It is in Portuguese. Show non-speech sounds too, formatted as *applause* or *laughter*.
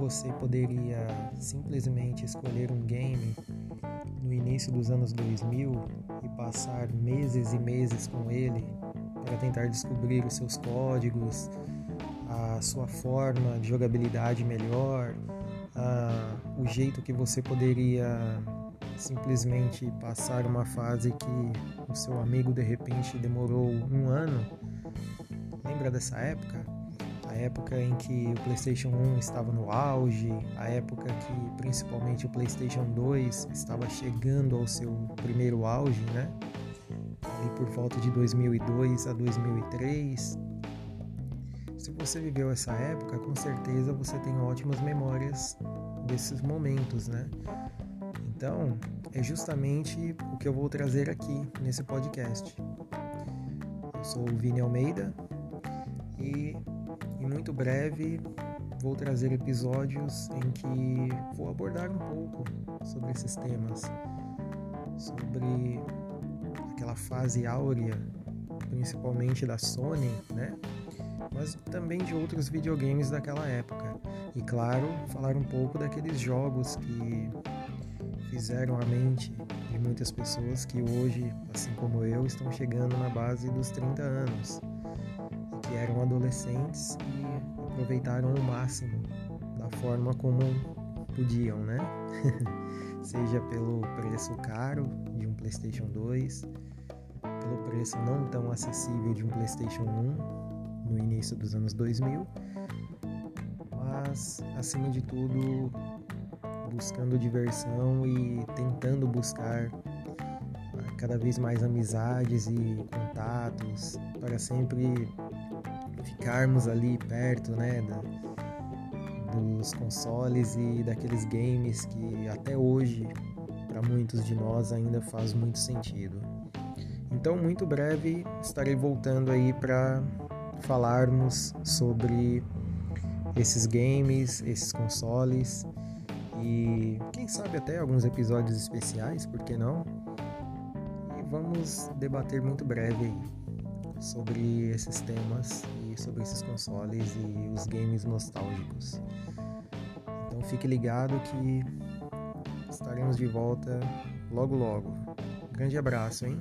você poderia simplesmente escolher um game no início dos anos 2000 e passar meses e meses com ele para tentar descobrir os seus códigos, a sua forma de jogabilidade melhor, a, o jeito que você poderia simplesmente passar uma fase que o seu amigo de repente demorou um ano. Lembra dessa época? A época em que o PlayStation 1 estava no auge, a época que principalmente o PlayStation 2 estava chegando ao seu primeiro auge, né? Ali por volta de 2002 a 2003. Se você viveu essa época, com certeza você tem ótimas memórias desses momentos, né? Então, é justamente o que eu vou trazer aqui nesse podcast. Eu sou o Vini Almeida e em muito breve vou trazer episódios em que vou abordar um pouco sobre esses temas, sobre aquela fase áurea, principalmente da Sony, né? Mas também de outros videogames daquela época. E claro, falar um pouco daqueles jogos que fizeram a mente de muitas pessoas que hoje, assim como eu, estão chegando na base dos 30 anos, que eram adolescentes e aproveitaram o máximo da forma como podiam, né? *laughs* Seja pelo preço caro de um PlayStation 2, pelo preço não tão acessível de um PlayStation 1 no início dos anos 2000, mas acima de tudo buscando diversão e tentando buscar ah, cada vez mais amizades e contatos para sempre ficarmos ali perto, né, da, dos consoles e daqueles games que até hoje para muitos de nós ainda faz muito sentido. Então, muito breve estarei voltando aí para falarmos sobre esses games, esses consoles e quem sabe até alguns episódios especiais, por que não? E vamos debater muito breve aí sobre esses temas e sobre esses consoles e os games nostálgicos. Então fique ligado que estaremos de volta logo logo. Grande abraço, hein?